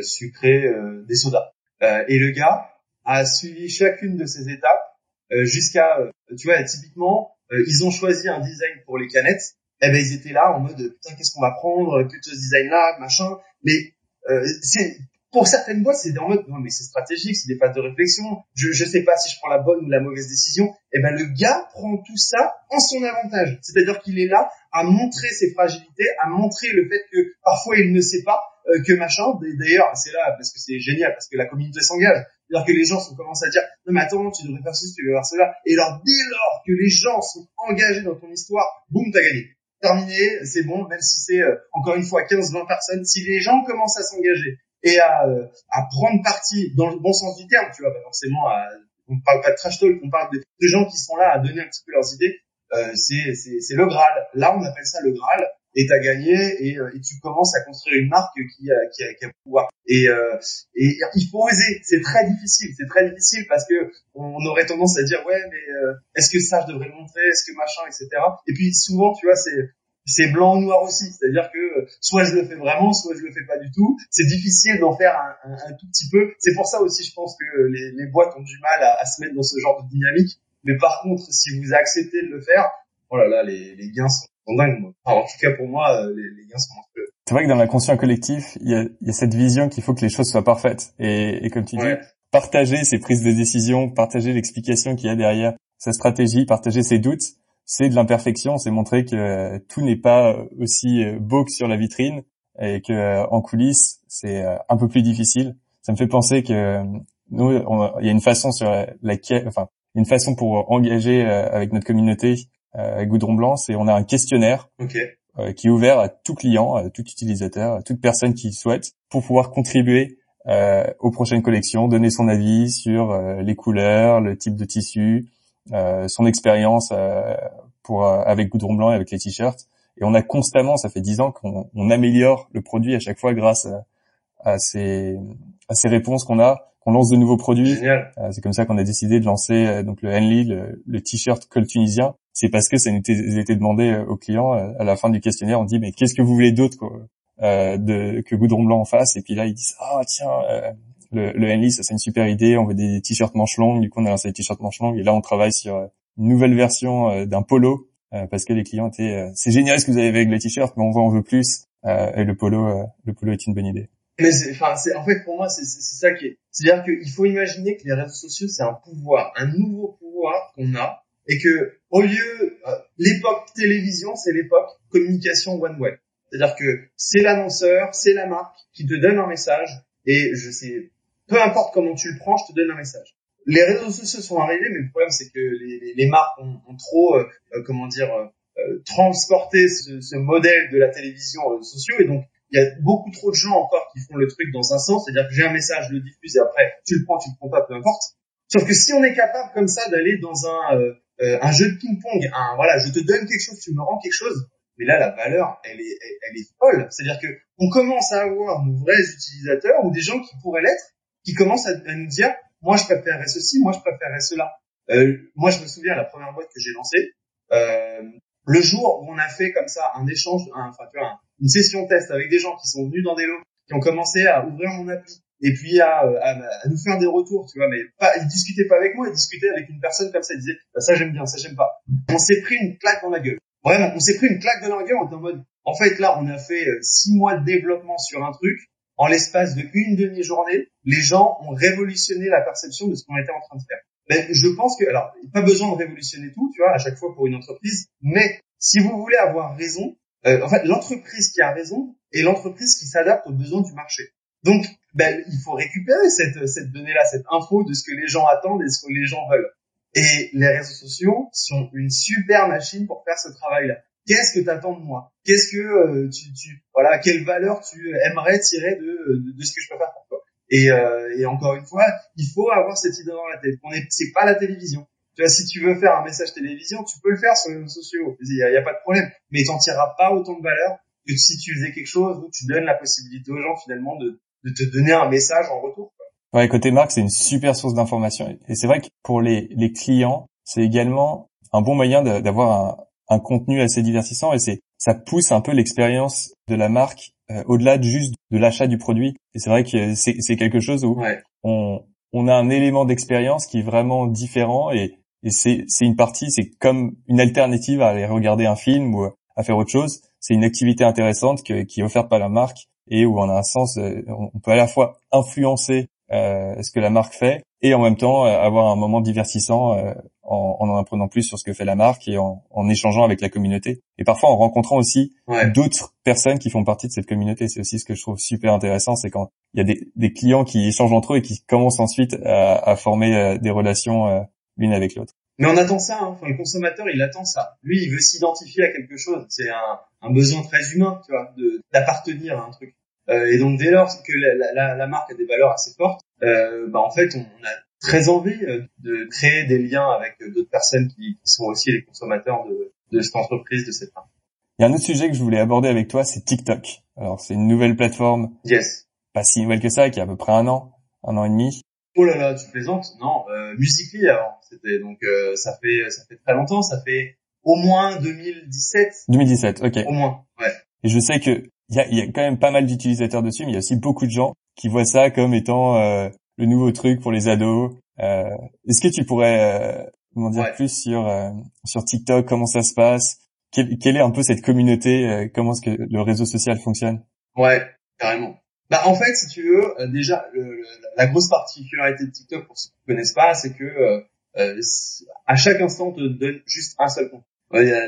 sucrées des sodas. Euh, et le gars a suivi chacune de ces étapes euh, jusqu'à, euh, tu vois, typiquement, ils ont choisi un design pour les canettes. Eh ben ils étaient là en mode putain qu'est-ce qu'on va prendre, que ce design là, machin. Mais c'est pour certaines boîtes, c'est en mode non mais c'est stratégique, c'est des phases de réflexion. Je je sais pas si je prends la bonne ou la mauvaise décision. Eh ben le gars prend tout ça en son avantage. C'est-à-dire qu'il est là à montrer ses fragilités, à montrer le fait que parfois il ne sait pas, euh, que machin. D'ailleurs, c'est là parce que c'est génial, parce que la communauté s'engage. C'est-à-dire que les gens sont commencent à dire non mais attends, tu devrais faire ceci, tu devrais faire cela. Et alors dès lors que les gens sont engagés dans ton histoire, boum, t'as gagné. Terminé, c'est bon, même si c'est euh, encore une fois 15-20 personnes, si les gens commencent à s'engager et à, euh, à prendre parti dans le bon sens du terme, tu vois, pas forcément à, on parle pas de trash talk, on parle de, de gens qui sont là à donner un petit peu leurs idées, euh, c'est le Graal. Là, on appelle ça le Graal et t'as gagné et, euh, et, tu commences à construire une marque qui a, qui a, qui a pouvoir. Et, euh, et il faut oser. C'est très difficile. C'est très difficile parce que on aurait tendance à dire ouais mais euh, est-ce que ça je devrais le montrer, est-ce que machin, etc. Et puis souvent tu vois c'est c'est blanc ou noir aussi, c'est-à-dire que soit je le fais vraiment, soit je le fais pas du tout. C'est difficile d'en faire un, tout petit peu. C'est pour ça aussi, je pense que les, les boîtes ont du mal à, à, se mettre dans ce genre de dynamique. Mais par contre, si vous acceptez de le faire, oh là là, les, les gains sont en tout cas, pour moi, euh, les, les liens sont C'est vrai que dans l'inconscient collectif, il y a, y a, cette vision qu'il faut que les choses soient parfaites. Et, et comme tu dis, partager ses prises de décision, partager l'explication qu'il y a derrière sa stratégie, partager ses doutes, c'est de l'imperfection, c'est montrer que euh, tout n'est pas aussi euh, beau que sur la vitrine et que en coulisses, c'est un peu plus difficile. Ça me fait penser que nous, il y a une façon sur laquelle, enfin, une façon pour engager avec notre communauté euh, Goudron Blanc, c'est on a un questionnaire euh, qui est ouvert à tout client, à tout utilisateur, à toute personne qui souhaite, pour pouvoir contribuer euh, aux prochaines collections, donner son avis sur euh, les couleurs, le type de tissu, euh, son expérience pour avec Goudron Blanc et avec les t-shirts. Et on a constamment, ça fait dix ans qu'on on améliore le produit à chaque fois grâce à, à ces, à ces réponses qu'on a qu'on lance de nouveaux produits. c'est comme ça qu'on a décidé de lancer donc le Henley, le, le t-shirt col tunisien, c'est parce que ça nous était demandé euh, aux clients euh, à la fin du questionnaire. On dit mais qu'est-ce que vous voulez d'autre euh, de, que Goudron Blanc en face Et puis là ils disent ah tiens le, le Henley ça c'est une super idée. On veut des t-shirts manches longues. Du coup on a lancé des t-shirts manches longues et là on travaille sur une nouvelle version d'un polo parce que les clients étaient c'est génial ce que vous avez avec le t-shirt mais on veut on veut plus et le polo le polo est une bonne idée. Mais enfin, c'est en fait pour moi c'est ça qui est, c'est-à-dire qu'il faut imaginer que les réseaux sociaux c'est un pouvoir, un nouveau pouvoir qu'on a et que au lieu euh, l'époque télévision, c'est l'époque communication one way. C'est-à-dire que c'est l'annonceur, c'est la marque qui te donne un message et je sais peu importe comment tu le prends, je te donne un message. Les réseaux sociaux sont arrivés, mais le problème c'est que les, marques ont, ont trop euh, euh, comment dire transporté ce, ce, modèle de la télévision aux réseaux sociaux et donc il y a beaucoup trop de gens encore qui font le truc dans un sens, c'est-à-dire que j'ai un message, je le diffuse et après tu le prends, tu le prends pas, peu importe. Sauf que si on est capable comme ça d'aller dans un euh, un jeu de ping-pong, un voilà, je te donne quelque chose, tu me rends quelque chose. Mais là, la valeur, elle est, elle, est folle. C'est-à-dire que on commence à avoir nos vrais utilisateurs ou des gens qui pourraient l'être, qui commencent à, nous dire, moi, je préférerais ceci, moi, je préférerais cela. Euh, moi, je me souviens la première boîte que j'ai lancée, euh, le jour où on a fait comme ça un échange, enfin, tu vois, une session test avec des gens qui sont venus dans des lots, qui ont commencé à ouvrir mon appli, et puis à, à, nous faire des retours, tu vois, mais pas, il discutait pas avec moi, il discutait avec une personne comme ça, il disait, bah, ça j'aime bien, ça j'aime pas. On s'est pris une claque dans la gueule. Vraiment, on s'est pris une claque dans la gueule, on était en mode, en fait là, on a fait euh, six mois de développement sur un truc, en l'espace de une demi-journée, les gens ont révolutionné la perception de ce qu'on était en train de faire. Mais je pense que, alors, pas besoin de révolutionner tout, tu vois, à chaque fois pour une entreprise, mais si vous voulez avoir raison, euh, en fait, l'entreprise qui a raison et l'entreprise qui s'adapte aux besoins du marché. Donc, ben, il faut récupérer cette, cette donnée-là, cette info de ce que les gens attendent et ce que les gens veulent. Et les réseaux sociaux sont une super machine pour faire ce travail-là. Qu'est-ce que tu attends de moi? Qu'est-ce que euh, tu, tu, voilà, quelle valeur tu aimerais tirer de, de, ce que je peux faire pour toi? Et, euh, et encore une fois, il faut avoir cette idée dans la tête. On est, c'est pas la télévision. Tu vois, si tu veux faire un message télévision, tu peux le faire sur les réseaux sociaux. Il y a, pas de problème. Mais t'en tireras pas autant de valeur que si tu faisais quelque chose où tu donnes la possibilité aux gens finalement de, de te donner un message en retour. Ouais, côté marque, c'est une super source d'information. Et c'est vrai que pour les, les clients, c'est également un bon moyen d'avoir un, un, contenu assez divertissant et c'est ça pousse un peu l'expérience de la marque euh, au-delà de juste de l'achat du produit. Et c'est vrai que c'est quelque chose où on, on a un élément d'expérience qui est vraiment différent et, et c'est une partie, c'est comme une alternative à aller regarder un film ou à faire autre chose. C'est une activité intéressante que, qui est offerte par la marque et où on a un sens, euh, on peut à la fois influencer euh, ce que la marque fait et en même temps euh, avoir un moment divertissant euh, en, en, apprenant plus sur ce que fait la marque et en, en échangeant avec la communauté et parfois en rencontrant aussi d'autres personnes qui font partie de cette communauté. C'est aussi ce que je trouve super intéressant, c'est quand il y a des, des, clients qui échangent entre eux et qui commencent ensuite à, à former des relations l'une avec l'autre. Mais on attend ça, hein. enfin, le consommateur il attend ça. Lui il veut s'identifier à quelque chose, c'est un, un, besoin très humain, tu vois, d'appartenir à un truc. Euh, et donc dès lors que la, la, la, marque a des valeurs assez fortes, euh, bah, en fait on, a très envie euh, de créer des liens avec d'autres personnes qui, qui, sont aussi les consommateurs de, de cette entreprise, de cette marque. Il y a un autre sujet que je voulais aborder avec toi, c'est TikTok. Alors c'est une nouvelle plateforme, yes. pas si nouvelle que ça, qui a à peu près un an, un an et demi. Oh là là, tu plaisantes Non, euh, Musically avant, c'était donc euh, ça fait ça fait très longtemps, ça fait au moins 2017. 2017, ok. Au moins, ouais. Et je sais que il y a, y a, quand même pas mal d'utilisateurs dessus, mais il y a aussi beaucoup de gens qui voient ça comme étant euh, le nouveau truc pour les ados. Euh, Est-ce que tu pourrais euh, m'en dire plus sur euh, sur TikTok, comment ça se passe, quelle, quelle est un peu cette communauté, comment est-ce que le réseau social fonctionne? Ouais, carrément. Bah en fait, si tu veux, déjà le, la grosse particularité de TikTok pour ceux qui ne connaissent pas, c'est que à chaque instant, on te donne juste un seul contenu.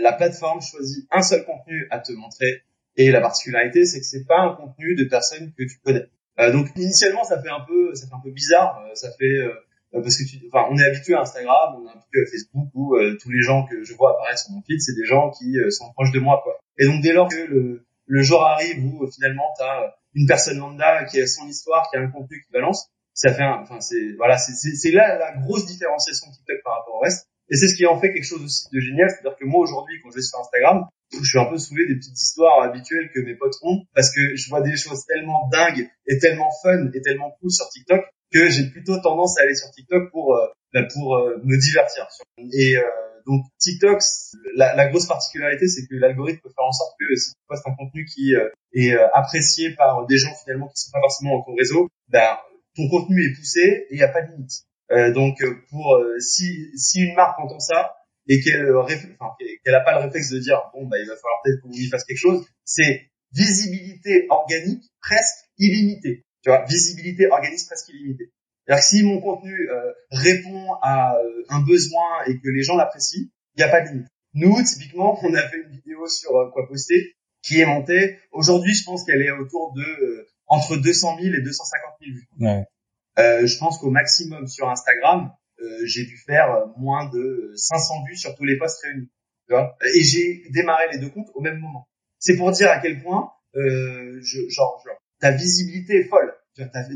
La plateforme choisit un seul contenu à te montrer et la particularité, c'est que c'est pas un contenu de personnes que tu connais. Euh, donc initialement, ça fait un peu, ça fait un peu bizarre. Euh, ça fait euh, parce que tu, enfin, on est habitué à Instagram, on est habitué à Facebook où tous les gens que je vois apparaître sur mon feed, c'est des gens qui sont proches de moi, quoi. Et donc dès lors que le, le jour arrive où finalement tu as une personne lambda qui a son histoire, qui a un contenu qui balance, ça fait, enfin c'est voilà, c'est là la grosse différenciation TikTok par rapport au reste. Et c'est ce qui en fait quelque chose aussi de génial, c'est-à-dire que moi aujourd'hui, quand je vais sur Instagram, je suis un peu saoulé des petites histoires habituelles que mes potes ont parce que je vois des choses tellement dingues et tellement fun et tellement cool sur TikTok que j'ai plutôt tendance à aller sur TikTok pour euh, bah, pour euh, me divertir. Et euh, donc TikTok, la, grosse particularité, c'est que l'algorithme peut faire en sorte que si tu postes un contenu qui est apprécié par des gens finalement qui sont pas forcément dans ton réseau, bah, ton contenu est poussé et il n'y a pas de limite. donc pour si une marque entend ça, et qu'elle euh, enfin, qu'elle a pas le réflexe de dire bon bah il va falloir peut-être qu'on y fasse quelque chose, c'est visibilité organique presque illimitée. Tu vois, visibilité organique presque illimitée. C'est-à-dire que si mon contenu euh, répond à euh, un besoin et que les gens l'apprécient, il n'y a pas de limite. Nous, typiquement, on a fait une vidéo sur quoi poster qui est montée. Aujourd'hui, je pense qu'elle est autour de entre 200 000 et 250 000 vues. Ouais. je pense qu'au maximum sur Instagram, j'ai dû faire euh, moins de 500 vues sur tous les posts réunis. Et j'ai démarré les deux comptes au même moment. C'est pour dire à quel point, euh, je, genre, genre, ta visibilité est folle.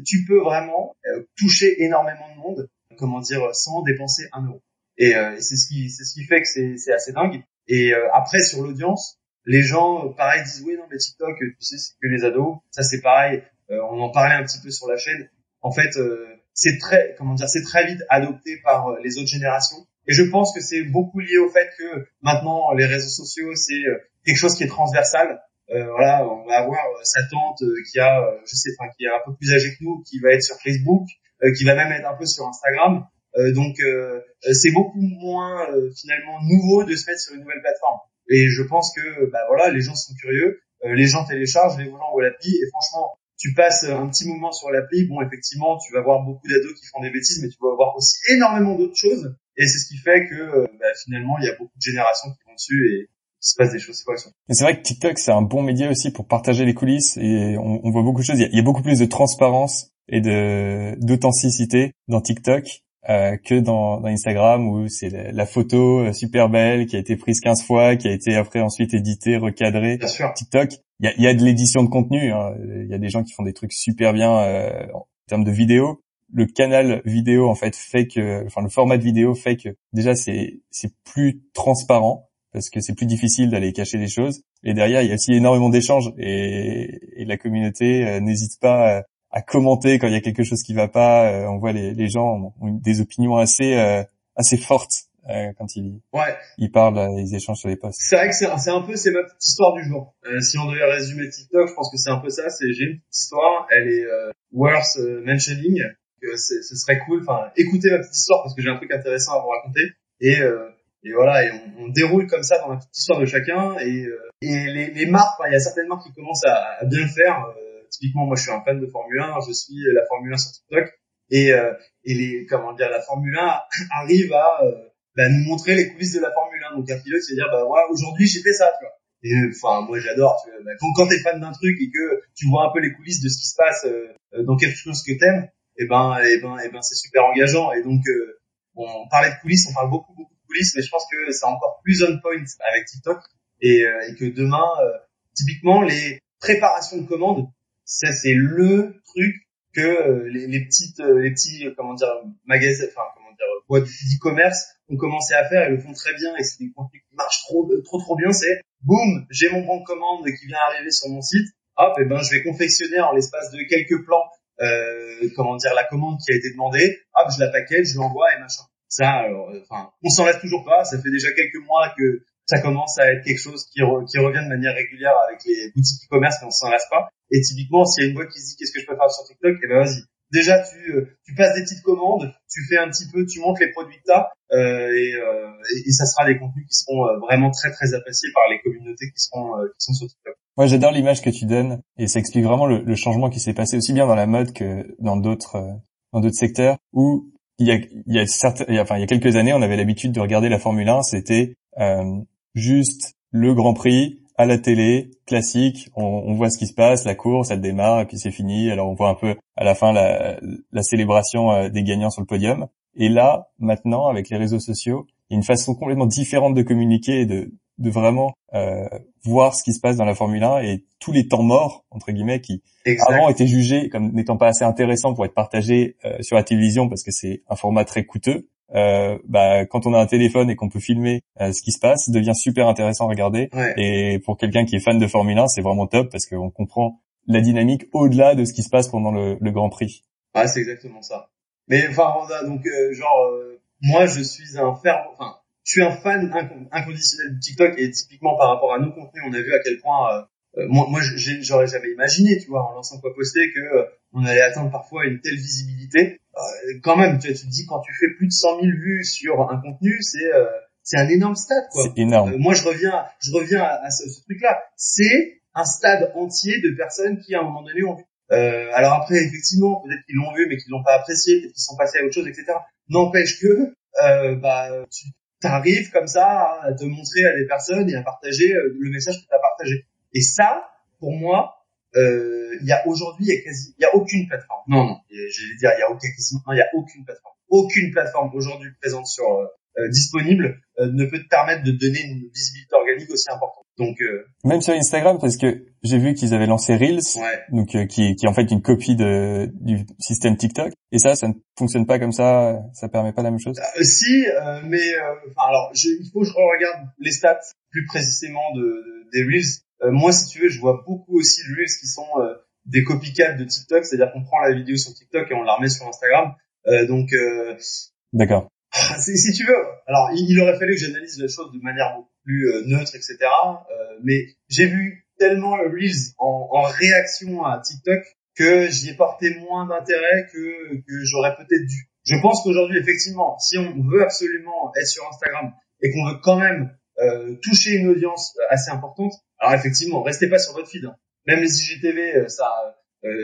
Tu, peux vraiment euh, toucher énormément de monde, comment dire, sans dépenser un euro. Et, c'est ce qui, c'est ce qui fait que c'est assez dingue. Et après sur l'audience, les gens, pareil, disent oui non mais TikTok, tu sais, c'est que les ados. Ça c'est pareil. on en parlait un petit peu sur la chaîne. En fait, c'est très, comment dire, c'est très vite adopté par euh, les autres générations. Et je pense que c'est beaucoup lié au fait que maintenant les réseaux sociaux c'est euh, quelque chose qui est transversal. Euh, voilà, on va avoir euh, sa tante qui a, je sais, enfin qui est un peu plus âgée que nous, qui va être sur Facebook, qui va même être un peu sur Instagram. donc c'est beaucoup moins finalement nouveau de se mettre sur une nouvelle plateforme. Et je pense que bah voilà, les gens sont curieux, les gens téléchargent, les gens voient l'appli et franchement tu passes un petit moment sur l'appli, bon, effectivement, tu vas voir beaucoup d'ados qui font des bêtises, mais tu vas voir aussi énormément d'autres choses. Et c'est ce qui fait que bah, finalement, il y a beaucoup de générations qui vont dessus et se passe des choses quoi. c'est vrai que TikTok c'est un bon média aussi pour partager les coulisses et on, on voit beaucoup de choses. Il y, a, beaucoup plus de transparence et de d'authenticité dans TikTok euh, que dans, dans, Instagram où c'est la, photo euh, super belle qui a été prise 15 fois, qui a été après ensuite éditée, recadrée. Bien sûr. TikTok, il y a, de l'édition de contenu. Hein. Il y a des gens qui font des trucs super bien euh, en termes de vidéo. Le canal vidéo en fait fait que, enfin le format de vidéo fait que déjà c'est c'est plus transparent parce que c'est plus difficile d'aller cacher des choses. Et derrière, il y a aussi énormément d'échanges et, la communauté euh, n'hésite pas à commenter quand il y a quelque chose qui va pas. Euh, on voit les, les, gens ont des opinions assez euh, assez fortes quand ils ouais. ils parlent, ils échangent sur les posts. C'est vrai que c'est un peu c'est ma petite histoire du jour. si on devait résumer TikTok, je pense que c'est un peu ça. C'est j'ai une petite histoire, elle est worth mentioning. Que ce serait cool. Enfin, écoutez ma petite histoire parce que j'ai un truc intéressant à vous raconter. Et et voilà, et on, on, déroule comme ça dans la petite histoire de chacun. Et, euh, et les, les marques, il y a certaines marques qui commencent à, à bien le faire. Euh, typiquement, moi, je suis un fan de Formule 1. Je suis la Formule 1 sur TikTok. Et, euh, et les, comment dire, la Formule 1 arrive à bah, nous montrer les coulisses de la Formule 1. Donc un pilote, c'est dire, bah voilà, aujourd'hui, j'ai fait ça, tu vois. Et enfin, moi, j'adore. Tu vois, bah, quand, quand t'es fan d'un truc et que tu vois un peu les coulisses de ce qui se passe dans quelque chose que t'aimes, et eh ben, et eh ben, et eh ben, c'est super engageant. Et donc, on parlait de coulisses, on parle beaucoup, beaucoup mais je pense que c'est encore plus on point avec TikTok et, euh, et que demain, euh, typiquement, les préparations de commandes, ça c'est le truc que euh, les, les, petites, les petits, comment dire, magasins, enfin dire, boîtes d'e-commerce ont commencé à faire et le font très bien et c'est des contenus qui marchent trop, trop, trop bien. C'est boum, j'ai mon bon de commande qui vient arriver sur mon site. Hop, et ben je vais confectionner en l'espace de quelques plans, euh, comment dire, la commande qui a été demandée. Hop, je la package, je l'envoie et machin. Ça, alors, euh, enfin, on s'en laisse toujours pas. Ça fait déjà quelques mois que ça commence à être quelque chose qui, revient de manière régulière avec les boutiques e-commerce, mais on s'en lasse pas. Et typiquement, s'il y a une boîte qui se dit qu'est-ce que je peux faire sur TikTok, eh ben vas-y. Déjà, tu, euh, tu passes des petites commandes, tu fais un petit peu, tu montres les produits que tu as, euh, et, euh, et, ça sera des contenus qui seront euh, vraiment très très appréciés par les communautés qui seront qui sont sur TikTok. Moi, j'adore l'image que tu donnes, et ça explique vraiment le, le changement qui s'est passé aussi bien dans la mode que dans d'autres dans d'autres secteurs où il y a, il y a certains, enfin, il y a quelques années, on avait l'habitude de regarder la Formule 1. C'était euh, juste le Grand Prix à la télé, classique. On, on, voit ce qui se passe, la course, elle démarre et puis c'est fini. Alors on voit un peu à la fin la, la célébration euh, des gagnants sur le podium. Et là, maintenant, avec les réseaux sociaux, il y a une façon complètement différente de communiquer et de, de vraiment euh, voir ce qui se passe dans la Formule 1 et tous les temps morts entre guillemets qui avant étaient jugés comme n'étant pas assez intéressants pour être partagés euh, sur la télévision parce que c'est un format très coûteux. Euh, bah, quand on a un téléphone et qu'on peut filmer euh, ce qui se passe, devient super intéressant à regarder. Et pour quelqu'un qui est fan de Formule 1, c'est vraiment top parce qu'on comprend la dynamique au-delà de ce qui se passe pendant le, le Grand Prix. Ouais, c'est exactement ça. Mais enfin, donc euh, genre moi je suis un fervent, enfin je suis un fan inconditionnel de TikTok et typiquement par rapport à nos contenus, on a vu à quel point euh, euh, moi, moi j'aurais jamais imaginé, tu vois, en lançant quoi poster, que euh, on allait atteindre parfois une telle visibilité. quand même, tu, tu te dis quand tu fais plus de 100 000 vues sur un contenu, c'est c'est un énorme stade, quoi. C'est énorme. moi, je reviens, je reviens à, ce, ce truc-là. C'est un stade entier de personnes qui, à un moment donné, ont vu. alors après, effectivement, peut-être qu'ils l'ont vu, mais qu'ils l'ont pas apprécié, peut-être qu'ils sont passés à autre chose, etc. N'empêche que, bah, tu, t'arrives comme ça à te montrer à des personnes et à partager euh, le message que tu as partagé. Et ça, pour moi, euh, il y a aujourd'hui, il y a quasi, il y a aucune plateforme. Non, non, j'allais dire, il y a aucun, non, il y a aucune plateforme. Aucune plateforme aujourd'hui présente sur euh, euh disponible euh, ne peut te permettre de donner une visibilité organique aussi importante. Donc euh, même sur Instagram parce que j'ai vu qu'ils avaient lancé Reels, donc euh, qui, qui est en fait une copie de du système TikTok. Et ça, ça ne fonctionne pas comme ça. Ça permet pas la même chose. Euh, si, mais enfin alors je, il faut que je regarde les stats plus précisément de, des Reels. moi, si tu veux, je vois beaucoup aussi de Reels qui sont des copycats de TikTok, c'est-à-dire qu'on prend la vidéo sur TikTok et on la remet sur Instagram. donc d'accord. Ah, si, tu veux, alors il, aurait fallu que j'analyse les choses de manière beaucoup plus euh, neutre, etc. Euh, mais j'ai vu tellement le Reels en, en, réaction à TikTok que j'y ai porté moins d'intérêt que, que j'aurais peut-être dû. Je pense qu'aujourd'hui, effectivement, si on veut absolument être sur Instagram et qu'on veut quand même euh, toucher une audience assez importante, alors effectivement, restez pas sur votre feed. Hein. Même les IGTV, ça,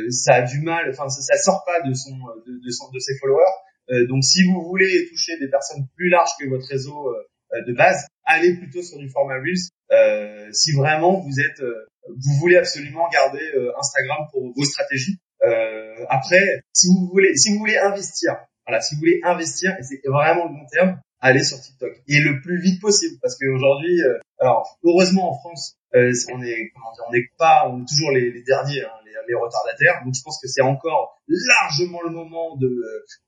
ça a du mal, enfin ça, ça sort pas de son, de, de, son, de ses followers. Euh, donc si vous voulez toucher des personnes plus larges que votre réseau euh, de base, allez plutôt sur du format Reels euh, si vraiment vous êtes, euh, vous voulez absolument garder euh, Instagram pour vos stratégies. après, si vous voulez, si vous voulez investir, voilà, si vous voulez investir, et c'est vraiment le long terme, allez sur TikTok et le plus vite possible parce qu'aujourd'hui, alors heureusement en France, on est, comment dire, on n'est pas, on est toujours les, les derniers, hein, les, les, retardataires. Donc je pense que c'est encore largement le moment de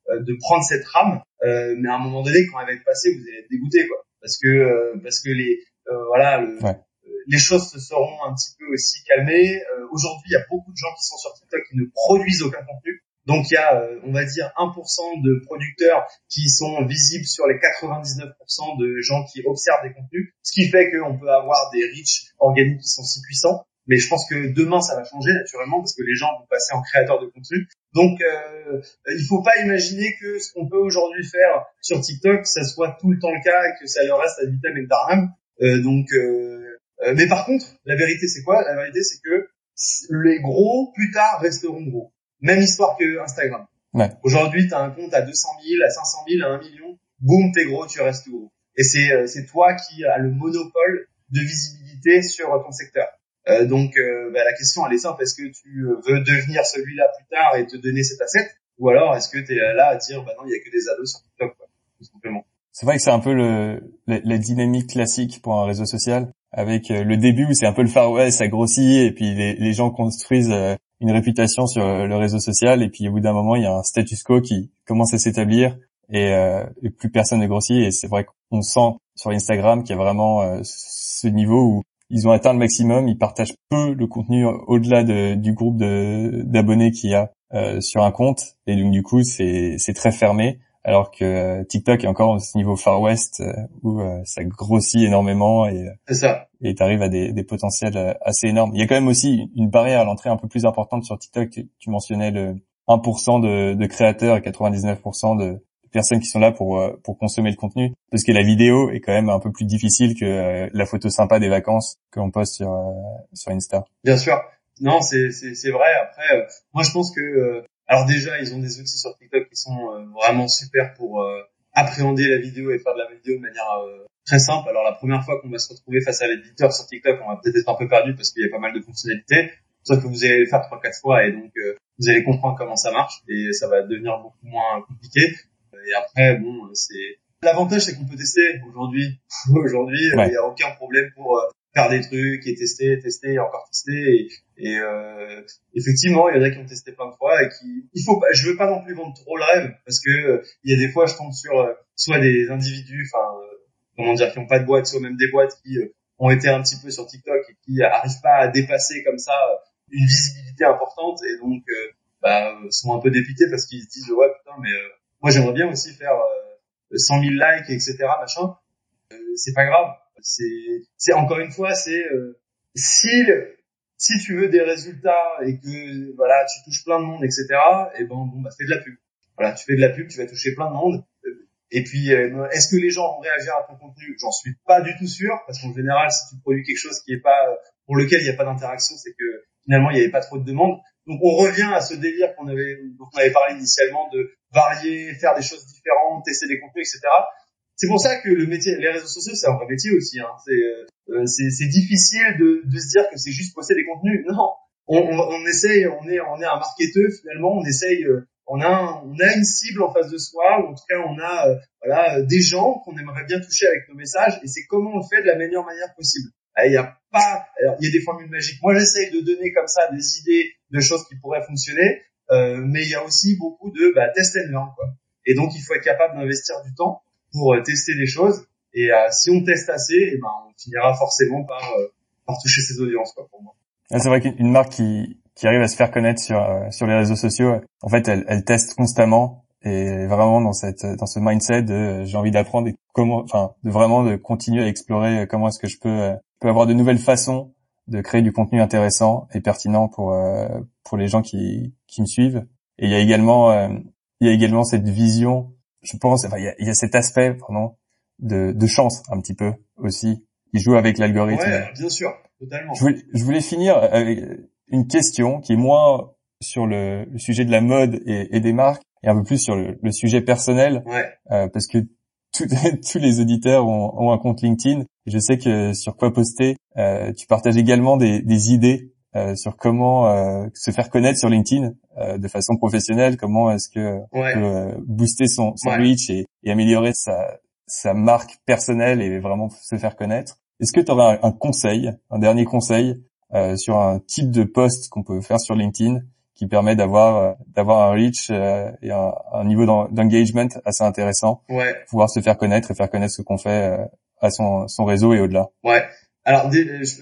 de prendre cette rame. mais à un moment donné, quand elle va être passée, vous allez être dégoûté, quoi parce que euh, parce que les euh, voilà le, les choses se seront un petit peu aussi calmées. Euh, aujourd'hui, il y a beaucoup de gens qui sont sur TikTok qui ne produisent aucun contenu. Donc il y a, on va dire, 1% de producteurs qui sont visibles sur les 99% de gens qui observent des contenus, ce qui fait qu'on peut avoir des reach organiques qui sont si puissants. Mais je pense que demain, ça va changer naturellement parce que les gens vont passer en créateurs de contenu. Donc, euh, il faut pas imaginer que ce qu'on peut aujourd'hui faire sur TikTok, ça soit tout le temps le cas et que ça leur reste à vitam et. Euh, donc, euh, euh, mais par contre, la vérité, c'est quoi? La vérité, c'est que les gros, plus tard, resteront gros. Même histoire que Instagram. Ouais. Aujourd'hui, tu as un compte à 200 000, à 500 000, à 1 million. Boum, t'es gros, tu restes gros. Et c'est euh, c'est toi qui as le monopole de visibilité sur ton secteur. Euh, donc euh, bah, la question elle est simple, est-ce que tu veux devenir celui-là plus tard et te donner cet asset ou alors est-ce que tu es là à dire bah non, il y a que des ados sur TikTok quoi, tout simplement. C'est vrai que c'est un peu le, la, dynamique classique pour un réseau social avec euh, le début où c'est un peu le Far West, ça grossit et puis les, gens construisent une réputation sur le réseau social et puis au bout d'un moment il y a un status quo qui commence à s'établir et, plus personne ne grossit et c'est vrai qu'on sent sur Instagram qu'il y a vraiment ce niveau où ils ont atteint le maximum, ils partagent peu le contenu au-delà de, du groupe d'abonnés qu'il y a euh, sur un compte, et donc du coup c'est très fermé, alors que euh, TikTok est encore au niveau Far West euh, où ça grossit énormément et ça. et t'arrives à des, des potentiels assez énormes. Il y a quand même aussi une barrière à l'entrée un peu plus importante sur TikTok. Tu mentionnais le 1% de, de créateurs et 99% de, personnes qui sont là pour euh, pour consommer le contenu parce que la vidéo est quand même un peu plus difficile que euh, la photo sympa des vacances que l'on poste sur euh, sur Insta. Bien sûr. Non, c'est c'est c'est vrai après moi je pense que alors déjà ils ont des outils sur TikTok qui sont vraiment super pour appréhender la vidéo et faire de la vidéo de manière très simple. Alors la première fois qu'on va se retrouver face à l'éditeur sur TikTok, on va peut-être être un peu perdu parce qu'il y a pas mal de fonctionnalités. Sauf que vous allez le faire trois quatre fois et donc vous allez comprendre comment ça marche et ça va devenir beaucoup moins compliqué. Et après, bon, c'est l'avantage, c'est qu'on peut tester aujourd'hui. aujourd'hui, il n'y a aucun problème pour euh, faire des trucs et tester, tester, et encore tester. Et, euh, effectivement, il y en a qui ont testé plein de fois et qui, il faut pas, je veux pas non plus vendre trop le rêve parce que euh, il y a des fois, je tombe sur euh, soit des individus, enfin, comment dire, qui ont pas de boîte, soit même des boîtes qui ont été un petit peu sur TikTok et qui arrivent pas à dépasser comme ça une visibilité importante et donc bah, sont un peu dépités parce qu'ils se disent ouais putain mais moi, j'aimerais bien aussi faire 100 000 likes, etc., machin. Euh, c'est pas grave. C'est, c'est encore une fois, c'est euh, si si tu veux des résultats et que voilà, tu touches plein de monde, etc. Et eh ben bon, bah fais de la pub. Voilà, tu fais de la pub, tu vas toucher plein de monde. Et puis, euh, est-ce que les gens vont réagir à ton contenu? J'en suis pas du tout sûr, parce qu'en général, si tu produis quelque chose qui est pas pour lequel il n'y a pas d'interaction, c'est que finalement il n'y avait pas trop de demandes. Donc on revient à ce délire qu'on avait dont on avait parlé initialement de varier, faire des choses différentes, tester des contenus, etc. C'est pour ça que le métier, les réseaux sociaux, c'est un vrai métier aussi. Hein. Euh, c'est c'est difficile de, de se dire que c'est juste poster des contenus. Non, on, on, on, essaye, on est on est un marketeur finalement, on essaye, euh, on a on a une cible en face de soi, ou en tout cas on a euh, voilà des gens qu'on aimerait bien toucher avec nos messages, et c'est comment on le fait de la meilleure manière possible. Il y a pas, alors, il y a des formules magiques. Moi, j'essaye de donner comme ça des idées de choses qui pourraient fonctionner, euh, mais il y a aussi beaucoup de bah, test and learn. Quoi. Et donc, il faut être capable d'investir du temps pour euh, tester des choses. Et euh, si on teste assez, eh ben, on finira forcément par, euh, par toucher ses audiences, quoi, pour moi. Ah, c'est vrai qu'une marque qui, qui arrive à se faire connaître sur, sur les réseaux sociaux, en fait, elle, teste constamment et vraiment dans cette dans ce mindset j'ai envie d'apprendre et comment enfin de vraiment de continuer à explorer comment est-ce que je peux peut avoir de nouvelles façons de créer du contenu intéressant et pertinent pour pour les gens qui qui me suivent. Et il y a également il y a également cette vision, je pense, enfin il y a, il y a cet aspect pardon de de chance un petit peu aussi qui joue avec l'algorithme. Ouais, bien sûr, totalement. Je voulais, je voulais finir avec une question qui est moins sur le, le sujet de la mode et, et, des marques et un peu plus sur le, le sujet personnel, ouais. euh, parce que tous les auditeurs ont, ont, un compte LinkedIn Je sais que sur quoi poster, tu partages également des, des idées sur comment se faire connaître sur LinkedIn de façon professionnelle, comment est-ce que peut booster son, son reach et, et, améliorer sa, sa marque personnelle et vraiment se faire connaître. Est-ce que tu aurais un, conseil, un dernier conseil euh, sur un type de poste qu'on peut faire sur LinkedIn qui permet d'avoir euh, d'avoir un reach euh, et un, un niveau d'engagement assez intéressant, ouais. pouvoir se faire connaître et faire connaître ce qu'on fait euh, à son, son réseau et au-delà. Ouais. Alors,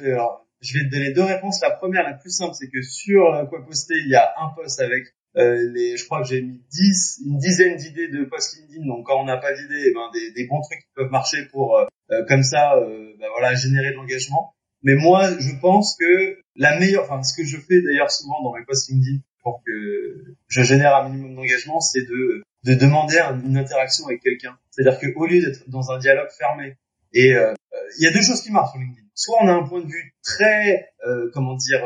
alors, je vais te donner deux réponses. La première, la plus simple, c'est que sur quoi poster, il y a un post avec euh, les, je crois que j'ai mis 10, une dizaine d'idées de post LinkedIn. Donc quand on n'a pas d'idées, eh ben des, bons trucs qui peuvent marcher pour euh, euh, comme ça, ben voilà, générer de l'engagement. Mais moi, je pense que la meilleure, enfin ce que je fais d'ailleurs souvent dans mes posts LinkedIn pour que je génère un minimum d'engagement, c'est de de demander une interaction avec quelqu'un. C'est-à-dire que au lieu d'être dans un dialogue fermé, et il y a deux choses qui marchent sur LinkedIn. Soit on a un point de vue très, comment dire,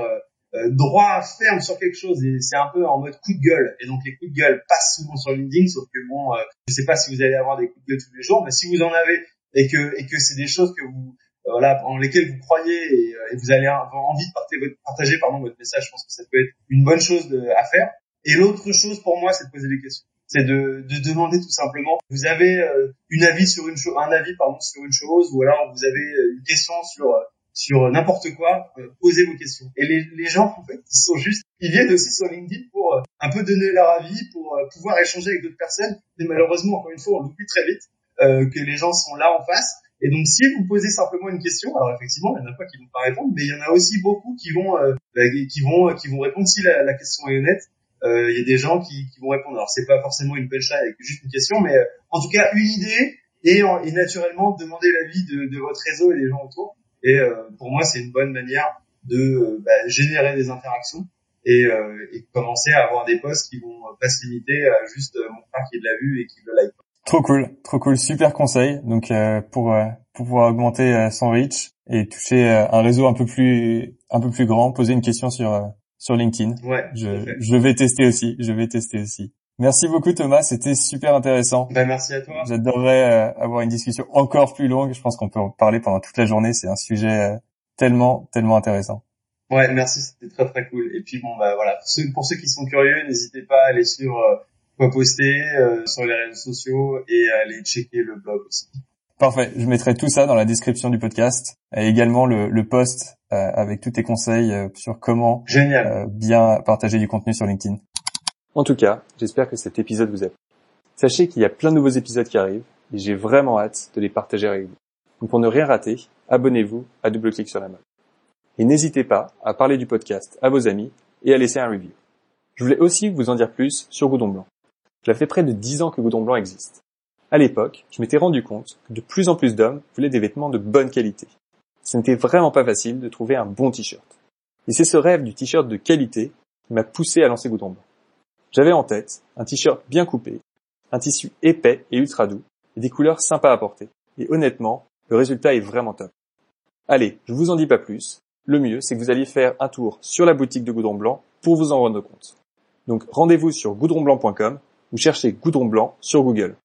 euh, droit, ferme sur quelque chose et c'est un peu en mode coup de gueule. Et donc les coups de gueule passent souvent sur LinkedIn, sauf que bon, euh, je sais pas si vous allez avoir des coups de gueule tous les jours, mais si vous en avez et que et que c'est des choses que vous euh, voilà en lesquelles vous croyez et, vous allez avoir envie de partager votre, pardon votre message, je pense que ça peut être une bonne chose à faire. Et l'autre chose pour moi, c'est de poser des questions. C'est de, de demander tout simplement. Vous avez une avis sur une un avis pardon sur une chose, ou alors vous avez une question sur sur n'importe quoi, euh, posez vos questions. Et les, les, gens, en fait, ils sont juste, ils viennent aussi sur LinkedIn pour euh, un peu donner leur avis, pour euh, pouvoir échanger avec d'autres personnes. Mais malheureusement, encore une fois, on l'oublie très vite que les gens sont là en face. Et donc, si vous posez simplement une question, alors effectivement, il y en a pas qui vont pas répondre, mais il y en a aussi beaucoup qui vont, bah, qui vont, qui vont répondre si la, la question est honnête. Il y a des gens qui, vont répondre. Alors, c'est pas forcément une punchline avec juste une question, mais en tout cas, une idée et, naturellement demander l'avis de, de votre réseau et des gens autour. Et euh, pour moi, c'est une bonne manière de euh, bah, générer des interactions et, euh, commencer à avoir des posts qui vont pas se limiter à juste mon frère qui l'a vu et qui le like. Trop cool, trop cool, super conseil. Donc pour pouvoir augmenter son reach et toucher un réseau un peu plus grand, poser une question sur sur LinkedIn. Ouais. Je je vais tester aussi, je vais tester aussi. Merci beaucoup Thomas, c'était super intéressant. Ben, merci à toi. J'adorerais euh, avoir une discussion encore plus longue. Je pense qu'on peut en parler pendant toute la journée. C'est un sujet euh, tellement, tellement intéressant. Ouais, merci, c'était très très cool. Et puis bon, bah voilà, pour ceux, pour ceux qui sont curieux, n'hésitez pas à aller sur euh, quoi poster sur les réseaux sociaux et à aller checker le blog aussi. Parfait, je mettrai tout ça dans la description du podcast et également le, le post avec tous tes conseils sur comment Génial. bien partager du contenu sur LinkedIn. En tout cas, j'espère que cet épisode vous a plu. Sachez qu'il y a plein de nouveaux épisodes qui arrivent et j'ai vraiment hâte de les partager avec vous. Donc pour ne rien rater, abonnez-vous à Double Clic sur la mode. Et n'hésitez pas à parler du podcast à vos amis et à laisser un review. Je voulais aussi vous en dire plus sur Goudon Blanc. Cela fait près de 10 ans que Goudon Blanc existe. À l'époque, je m'étais rendu compte que de plus en plus d'hommes voulaient des vêtements de bonne qualité. Ce n'était vraiment pas facile de trouver un bon t-shirt. Et c'est ce rêve du t-shirt de qualité qui m'a poussé à lancer Goudon Blanc. J'avais en tête un t-shirt bien coupé, un tissu épais et ultra doux, et des couleurs sympas à porter. Et honnêtement, le résultat est vraiment top. Allez, je vous en dis pas plus. Le mieux, c'est que vous alliez faire un tour sur la boutique de Goudron Blanc pour vous en rendre compte. Donc rendez-vous sur goudronblanc.com ou cherchez Goudron Blanc sur Google.